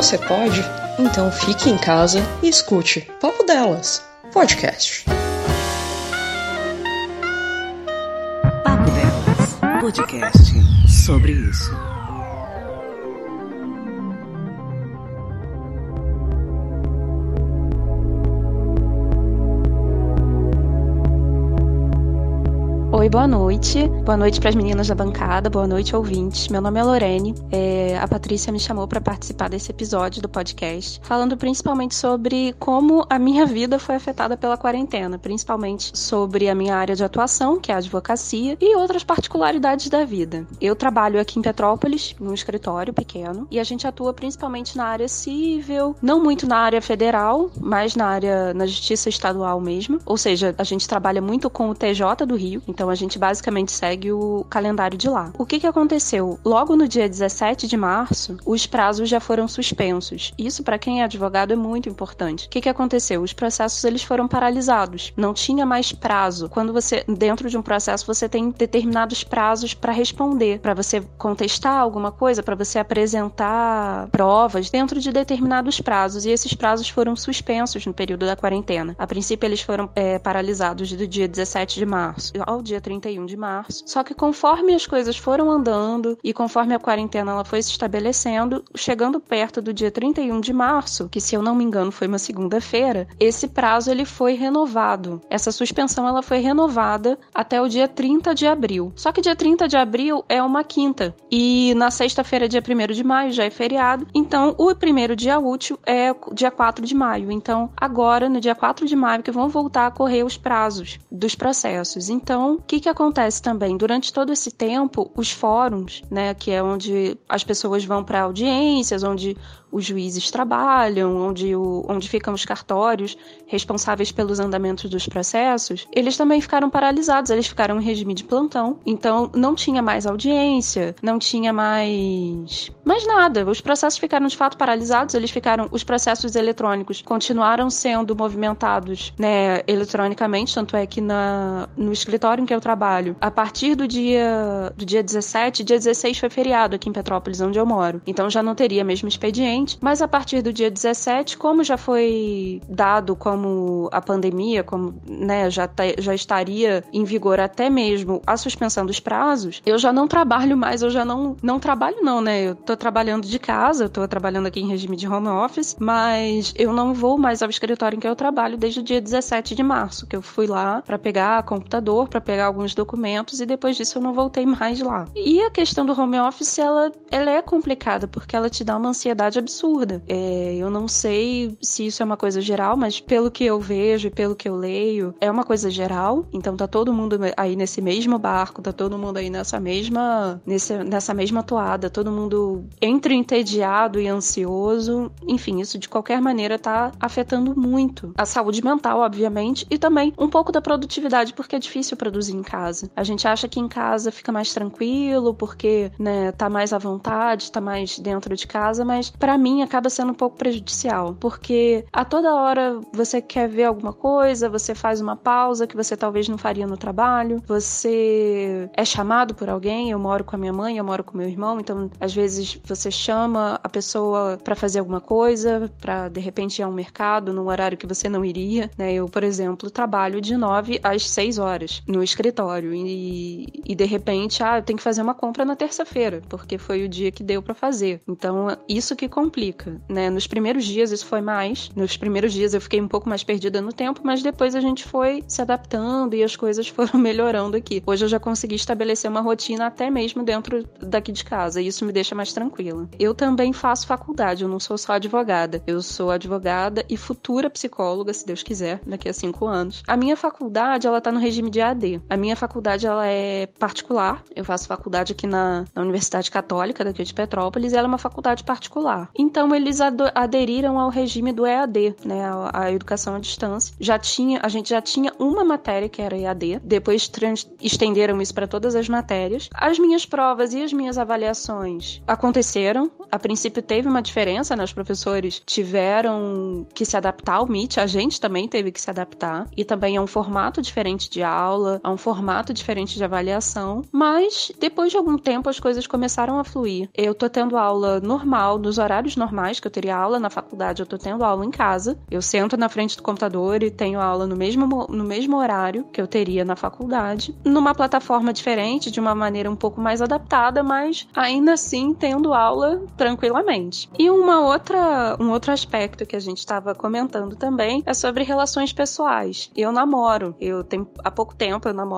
Você pode? Então fique em casa e escute Papo Delas, podcast. Papo Delas, podcast sobre isso. Oi, boa noite. Boa noite para as meninas da bancada, boa noite, ouvintes. Meu nome é Lorene. É, a Patrícia me chamou para participar desse episódio do podcast, falando principalmente sobre como a minha vida foi afetada pela quarentena, principalmente sobre a minha área de atuação, que é a advocacia, e outras particularidades da vida. Eu trabalho aqui em Petrópolis, num escritório pequeno, e a gente atua principalmente na área civil, não muito na área federal, mas na área na justiça estadual mesmo. Ou seja, a gente trabalha muito com o TJ do Rio, então a gente basicamente segue o calendário de lá. O que, que aconteceu? Logo no dia 17 de março, os prazos já foram suspensos. Isso, para quem é advogado, é muito importante. O que, que aconteceu? Os processos eles foram paralisados. Não tinha mais prazo. Quando você, dentro de um processo, você tem determinados prazos para responder, para você contestar alguma coisa, para você apresentar provas dentro de determinados prazos. E esses prazos foram suspensos no período da quarentena. A princípio, eles foram é, paralisados do dia 17 de março ao dia 31 de março. Só que conforme as coisas foram andando e conforme a quarentena ela foi se estabelecendo, chegando perto do dia 31 de março, que se eu não me engano foi uma segunda-feira, esse prazo ele foi renovado. Essa suspensão ela foi renovada até o dia 30 de abril. Só que dia 30 de abril é uma quinta e na sexta-feira, dia 1 de maio, já é feriado. Então, o primeiro dia útil é dia 4 de maio. Então, agora, no dia 4 de maio, que vão voltar a correr os prazos dos processos. Então, que, que acontece também? Durante todo esse tempo, os fóruns, né, que é onde as pessoas vão para audiências, onde os juízes trabalham, onde, o, onde ficam os cartórios responsáveis pelos andamentos dos processos, eles também ficaram paralisados, eles ficaram em regime de plantão. Então, não tinha mais audiência, não tinha mais. mais nada. Os processos ficaram de fato paralisados, eles ficaram. Os processos eletrônicos continuaram sendo movimentados né, eletronicamente, tanto é que na, no escritório em que eu trabalho, a partir do dia, do dia 17, dia 16 foi feriado aqui em Petrópolis, onde eu moro. Então já não teria mesmo expediente, mas a partir do dia 17, como já foi dado como a pandemia, como né, já, já estaria em vigor até mesmo a suspensão dos prazos, eu já não trabalho mais, eu já não, não trabalho não, né? Eu tô trabalhando de casa, eu tô trabalhando aqui em regime de home office, mas eu não vou mais ao escritório em que eu trabalho desde o dia 17 de março, que eu fui lá para pegar computador, para pegar alguns documentos e depois disso eu não voltei mais lá. E a questão do home office, ela, ela é complicada porque ela te dá uma ansiedade absurda. É, eu não sei se isso é uma coisa geral, mas pelo que eu vejo e pelo que eu leio, é uma coisa geral. Então tá todo mundo aí nesse mesmo barco, tá todo mundo aí nessa mesma, nesse, nessa mesma toada, todo mundo entre entediado e ansioso. Enfim, isso de qualquer maneira tá afetando muito a saúde mental, obviamente, e também um pouco da produtividade, porque é difícil produzir em casa. A gente acha que em casa fica mais tranquilo, porque, né, tá mais à vontade, tá mais dentro de casa, mas para mim acaba sendo um pouco prejudicial, porque a toda hora você quer ver alguma coisa, você faz uma pausa que você talvez não faria no trabalho, você é chamado por alguém, eu moro com a minha mãe, eu moro com meu irmão, então às vezes você chama a pessoa para fazer alguma coisa, para de repente ir ao mercado num horário que você não iria, né? Eu, por exemplo, trabalho de 9 às 6 horas no escritório e, e de repente, ah, eu tenho que fazer uma compra na terça-feira, porque foi o dia que deu para fazer. Então, isso que complica, né? Nos primeiros dias isso foi mais, nos primeiros dias eu fiquei um pouco mais perdida no tempo, mas depois a gente foi se adaptando e as coisas foram melhorando aqui. Hoje eu já consegui estabelecer uma rotina até mesmo dentro daqui de casa, e isso me deixa mais tranquila. Eu também faço faculdade, eu não sou só advogada. Eu sou advogada e futura psicóloga, se Deus quiser, daqui a cinco anos. A minha faculdade, ela tá no regime de AD. A minha faculdade, ela é particular. Eu faço faculdade aqui na, na Universidade Católica daqui de Petrópolis, e ela é uma faculdade particular. Então, eles aderiram ao regime do EAD, né, a, a educação à distância. Já tinha, a gente já tinha uma matéria que era EAD, depois estenderam isso para todas as matérias. As minhas provas e as minhas avaliações aconteceram a princípio teve uma diferença, né? Os professores tiveram que se adaptar ao Meet, a gente também teve que se adaptar. E também é um formato diferente de aula, é um formato diferente de avaliação. Mas depois de algum tempo as coisas começaram a fluir. Eu tô tendo aula normal, nos horários normais que eu teria aula na faculdade, eu tô tendo aula em casa. Eu sento na frente do computador e tenho aula no mesmo, no mesmo horário que eu teria na faculdade, numa plataforma diferente, de uma maneira um pouco mais adaptada, mas ainda assim tendo aula tranquilamente. E uma outra, um outro aspecto que a gente estava comentando também é sobre relações pessoais. Eu namoro, eu tenho há pouco tempo, eu namoro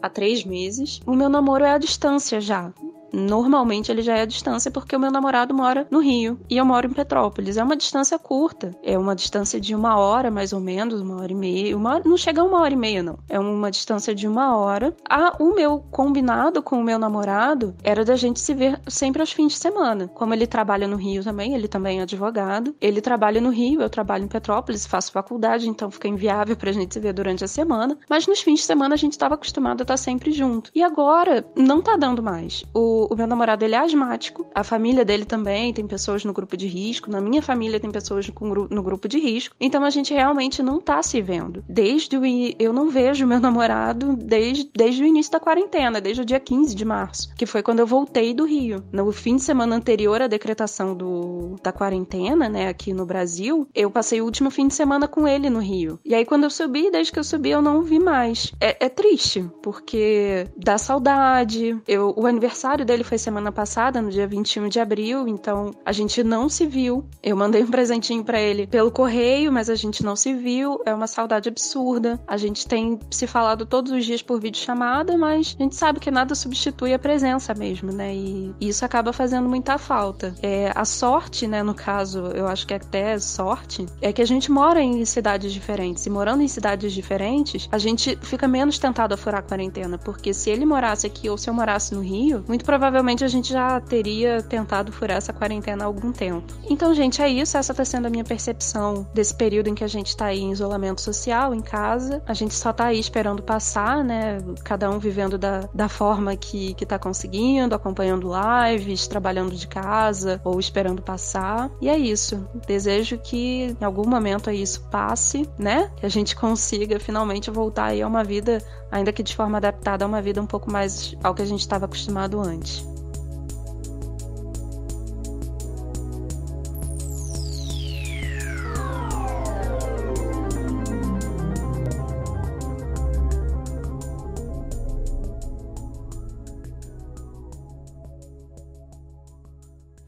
há três meses. O meu namoro é à distância já normalmente ele já é a distância porque o meu namorado mora no Rio e eu moro em Petrópolis. É uma distância curta, é uma distância de uma hora mais ou menos, uma hora e meia. Uma hora, não chega a uma hora e meia, não. É uma distância de uma hora. Ah, o meu combinado com o meu namorado era da gente se ver sempre aos fins de semana. Como ele trabalha no Rio também, ele também é advogado. Ele trabalha no Rio, eu trabalho em Petrópolis, faço faculdade, então fica inviável pra gente se ver durante a semana. Mas nos fins de semana a gente estava acostumado a estar sempre junto. E agora não tá dando mais. O meu namorado ele é asmático, a família dele também tem pessoas no grupo de risco, na minha família tem pessoas no, no grupo de risco, então a gente realmente não tá se vendo. Desde o eu não vejo meu namorado desde, desde o início da quarentena, desde o dia 15 de março, que foi quando eu voltei do Rio. No fim de semana anterior à decretação do, da quarentena, né, aqui no Brasil, eu passei o último fim de semana com ele no Rio. E aí quando eu subi, desde que eu subi, eu não o vi mais. É, é triste, porque dá saudade. Eu, o aniversário dele foi semana passada, no dia 21 de abril, então a gente não se viu. Eu mandei um presentinho para ele pelo correio, mas a gente não se viu. É uma saudade absurda. A gente tem se falado todos os dias por videochamada, mas a gente sabe que nada substitui a presença mesmo, né? E isso acaba fazendo muita falta. É, a sorte, né, no caso, eu acho que até sorte, é que a gente mora em cidades diferentes. E morando em cidades diferentes, a gente fica menos tentado a furar a quarentena, porque se ele morasse aqui ou se eu morasse no Rio, muito provavelmente provavelmente a gente já teria tentado furar essa quarentena há algum tempo. Então, gente, é isso. Essa tá sendo a minha percepção desse período em que a gente tá aí em isolamento social, em casa. A gente só tá aí esperando passar, né? Cada um vivendo da, da forma que, que tá conseguindo, acompanhando lives, trabalhando de casa ou esperando passar. E é isso. Desejo que em algum momento aí isso passe, né? Que a gente consiga finalmente voltar aí a uma vida, ainda que de forma adaptada, a uma vida um pouco mais ao que a gente estava acostumado antes.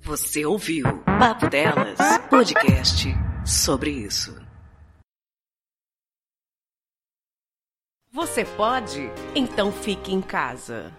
Você ouviu Papo Delas, podcast sobre isso. Você pode? Então fique em casa.